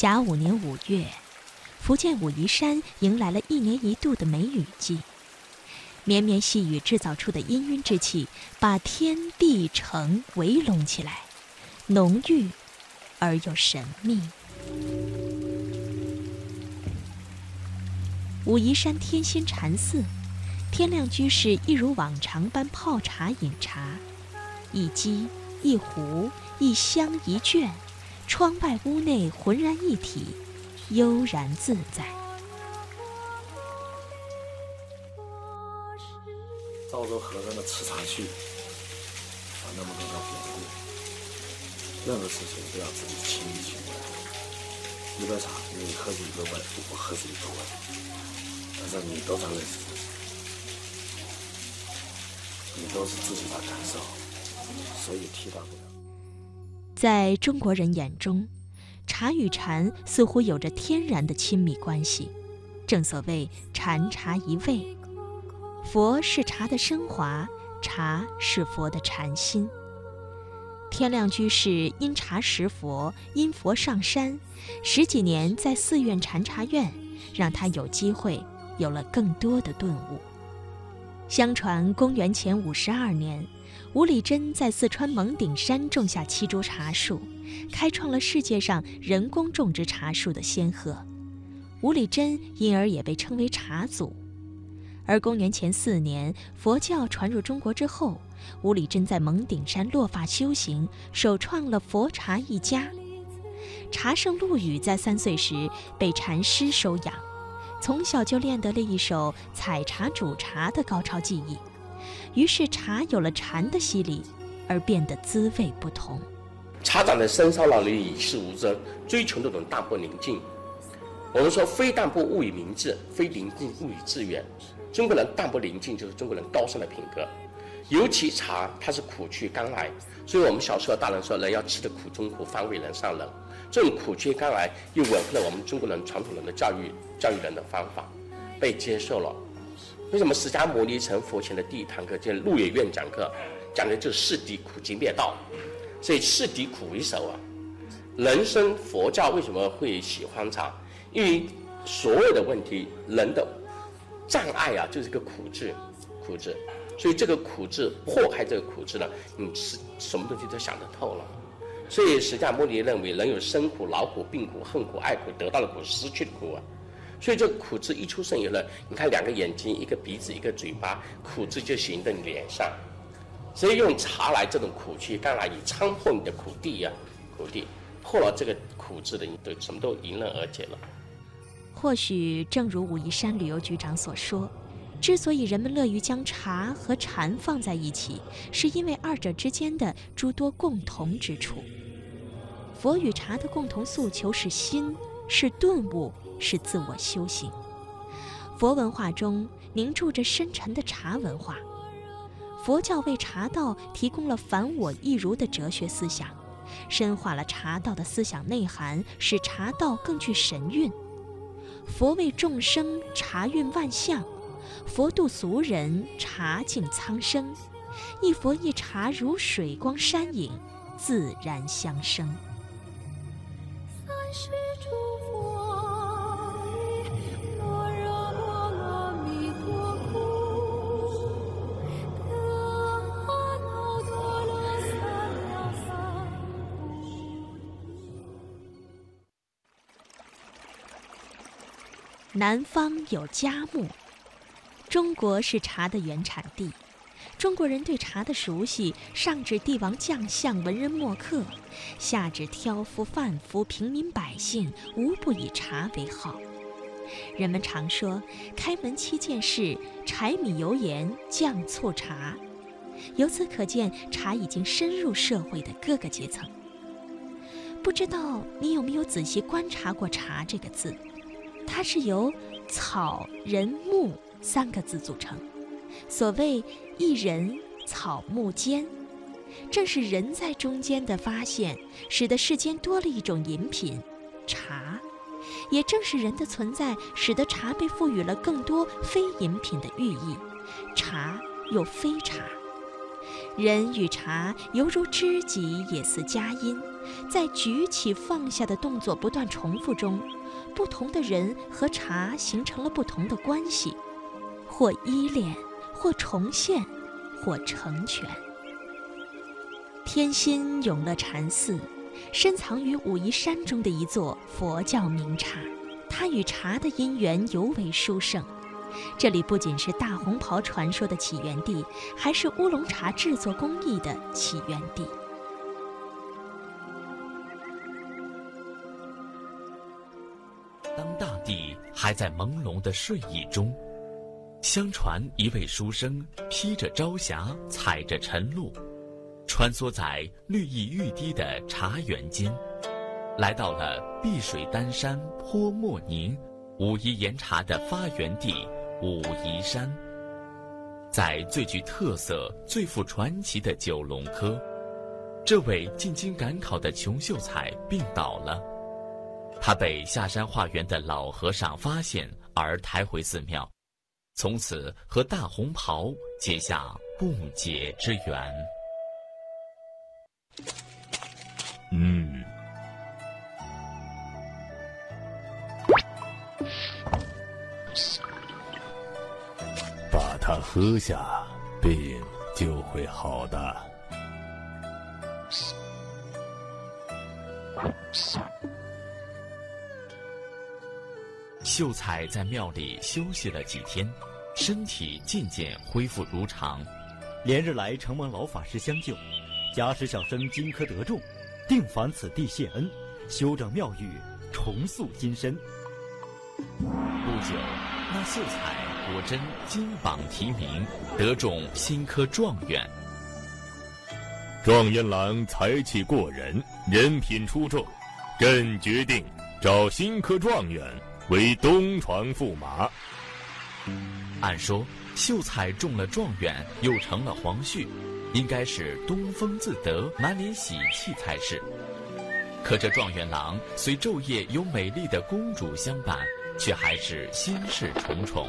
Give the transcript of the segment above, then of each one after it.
甲午年五月，福建武夷山迎来了一年一度的梅雨季。绵绵细雨制造出的氤氲之气，把天地城围拢起来，浓郁而又神秘。武夷山天心禅寺，天亮居士一如往常般泡茶饮茶，一机一壶一香一卷，窗外屋内浑然一体，悠然自在。赵州和尚的吃茶去，啊，那么多的典故，任何事情都要自己亲力亲为。一杯茶，你喝是一个味，我喝是一个味。但是你都在认识自己，你都是自己的感受，所以替代不了。在中国人眼中，茶与禅似乎有着天然的亲密关系。正所谓禅茶一味，佛是茶的升华，茶是佛的禅心。天亮居士因茶识佛，因佛上山，十几年在寺院禅茶院，让他有机会。有了更多的顿悟。相传，公元前五十二年，吴理真在四川蒙顶山种下七株茶树，开创了世界上人工种植茶树的先河。吴理真因而也被称为茶祖。而公元前四年，佛教传入中国之后，吴理真在蒙顶山落发修行，首创了佛茶一家。茶圣陆羽在三岁时被禅师收养。从小就练得了一手采茶煮茶的高超技艺，于是茶有了禅的洗礼，而变得滋味不同。茶长在深山老林，与世无争，追求那种淡泊宁静。我们说，非淡泊勿以明志，非宁静勿以致远。中国人淡泊宁静，就是中国人高尚的品格。尤其茶，它是苦去甘来，所以我们小时候大人说，人要吃得苦中苦，方为人上人。这种苦去甘来，又吻合了我们中国人传统人的教育教育人的方法，被接受了。为什么释迦牟尼成佛前的第一堂课叫鹿野苑讲课，讲的就是世敌苦集灭道，所以世敌苦为首啊。人生佛教为什么会喜欢茶？因为所有的问题，人的障碍啊，就是个苦字，苦字。所以这个苦字破开这个苦字呢，你是什么东西都想得透了。所以释迦牟尼认为人有生苦、老苦、病苦、恨苦、爱苦、得到的苦、失去的苦啊。所以这苦字一出生以后，你看两个眼睛、一个鼻子、一个嘴巴，苦字就形在你脸上。所以用茶来这种苦去甘来，以参破你的苦地呀，苦地破了这个苦字的，你都什么都迎刃而解了。或许正如武夷山旅游局长所说。之所以人们乐于将茶和禅放在一起，是因为二者之间的诸多共同之处。佛与茶的共同诉求是心，是顿悟，是自我修行。佛文化中凝注着深沉的茶文化，佛教为茶道提供了凡我一如的哲学思想，深化了茶道的思想内涵，使茶道更具神韵。佛为众生茶韵万象。佛度俗人，茶敬苍生。一佛一茶，如水光山影，自然相生。南方有佳木。中国是茶的原产地，中国人对茶的熟悉，上至帝王将相、文人墨客，下至挑夫贩夫、平民百姓，无不以茶为好。人们常说，开门七件事：柴米油盐酱醋茶。由此可见，茶已经深入社会的各个阶层。不知道你有没有仔细观察过“茶”这个字？它是由草、人、木。三个字组成，所谓“一人草木间”，正是人在中间的发现，使得世间多了一种饮品——茶；也正是人的存在，使得茶被赋予了更多非饮品的寓意。茶又非茶，人与茶犹如知己，也似佳音，在举起放下的动作不断重复中，不同的人和茶形成了不同的关系，或依恋，或重现，或成全。天心永乐禅寺，深藏于武夷山中的一座佛教名刹，它与茶的因缘尤为殊胜。这里不仅是大红袍传说的起源地，还是乌龙茶制作工艺的起源地。当大地还在朦胧的睡意中，相传一位书生披着朝霞，踩着晨露，穿梭在绿意欲滴的茶园间，来到了碧水丹山泼墨凝，武夷岩茶的发源地。武夷山，在最具特色、最富传奇的九龙科，这位进京赶考的穷秀才病倒了。他被下山化缘的老和尚发现而抬回寺庙，从此和大红袍结下不解之缘。嗯。他喝下，病就会好的。秀才在庙里休息了几天，身体渐渐恢复如常。连日来承蒙老法师相救，假使小生金科得中，定返此地谢恩，修整庙宇，重塑金身。不久，那秀才。果真金榜题名，得中新科状元。状元郎才气过人，人品出众，朕决定找新科状元为东床驸马。按说秀才中了状元，又成了皇婿，应该是东风自得，满脸喜气才是。可这状元郎虽昼夜有美丽的公主相伴，却还是心事重重。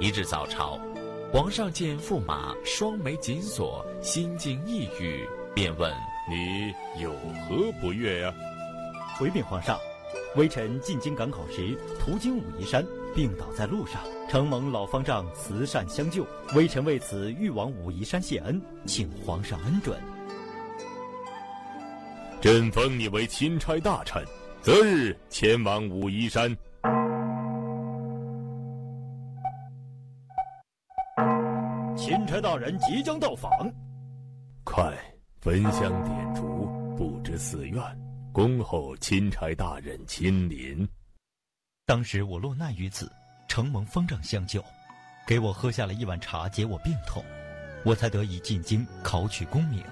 一日早朝，皇上见驸马双眉紧锁，心境抑郁，便问：“你有何不悦呀？”回禀皇上，微臣进京赶考时，途经武夷山，病倒在路上，承蒙老方丈慈善相救，微臣为此欲往武夷山谢恩，请皇上恩准。朕封你为钦差大臣，择日前往武夷山。钦差大人即将到访，快焚香点烛，布置寺院，恭候钦差大人亲临。当时我落难于此，承蒙方丈相救，给我喝下了一碗茶解我病痛，我才得以进京考取功名。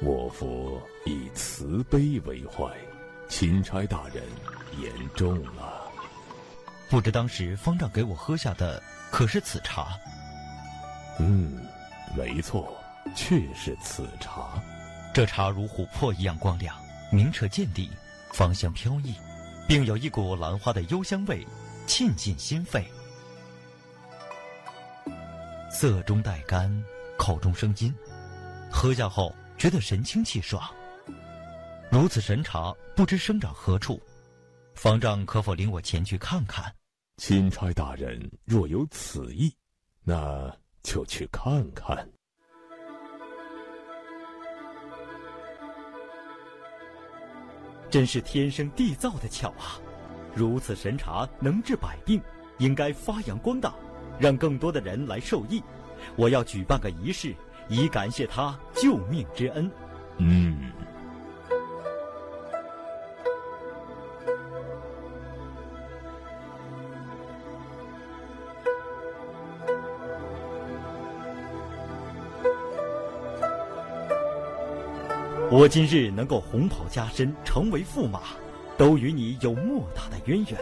我佛以慈悲为怀，钦差大人言重了。不知当时方丈给我喝下的可是此茶？嗯，没错，确是此茶。这茶如琥珀一样光亮，明澈见底，芳香飘逸，并有一股兰花的幽香味，沁进心肺。色中带甘，口中生津，喝下后觉得神清气爽。如此神茶，不知生长何处？方丈可否领我前去看看？钦差大人若有此意，那。就去看看。真是天生地造的巧啊！如此神茶能治百病，应该发扬光大，让更多的人来受益。我要举办个仪式，以感谢他救命之恩。嗯。我今日能够红袍加身，成为驸马，都与你有莫大的渊源。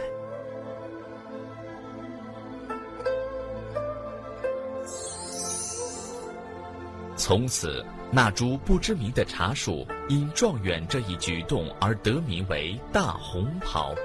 从此，那株不知名的茶树因状元这一举动而得名为大红袍。